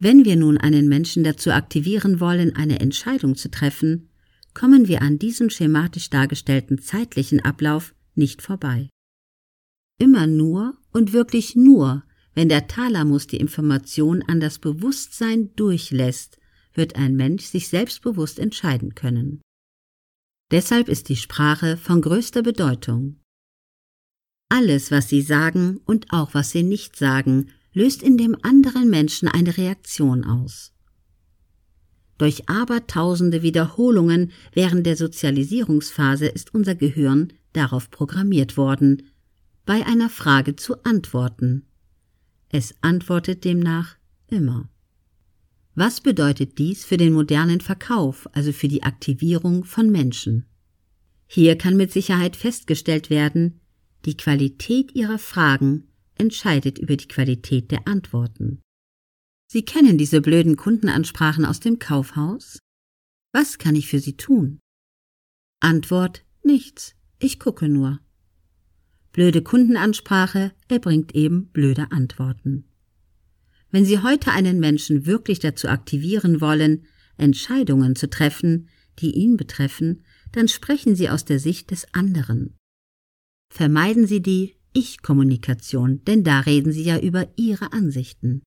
Wenn wir nun einen Menschen dazu aktivieren wollen, eine Entscheidung zu treffen, kommen wir an diesem schematisch dargestellten zeitlichen Ablauf nicht vorbei. Immer nur und wirklich nur, wenn der Thalamus die Information an das Bewusstsein durchlässt, wird ein Mensch sich selbstbewusst entscheiden können. Deshalb ist die Sprache von größter Bedeutung. Alles, was Sie sagen und auch was Sie nicht sagen, löst in dem anderen Menschen eine Reaktion aus. Durch abertausende Wiederholungen während der Sozialisierungsphase ist unser Gehirn darauf programmiert worden, bei einer Frage zu antworten. Es antwortet demnach immer. Was bedeutet dies für den modernen Verkauf, also für die Aktivierung von Menschen? Hier kann mit Sicherheit festgestellt werden, die Qualität ihrer Fragen entscheidet über die Qualität der Antworten. Sie kennen diese blöden Kundenansprachen aus dem Kaufhaus? Was kann ich für Sie tun? Antwort nichts, ich gucke nur. Blöde Kundenansprache erbringt eben blöde Antworten. Wenn Sie heute einen Menschen wirklich dazu aktivieren wollen, Entscheidungen zu treffen, die ihn betreffen, dann sprechen Sie aus der Sicht des anderen. Vermeiden Sie die ich-Kommunikation, denn da reden Sie ja über Ihre Ansichten.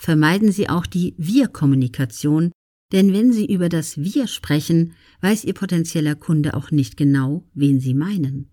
Vermeiden Sie auch die Wir-Kommunikation, denn wenn Sie über das Wir sprechen, weiß Ihr potenzieller Kunde auch nicht genau, wen Sie meinen.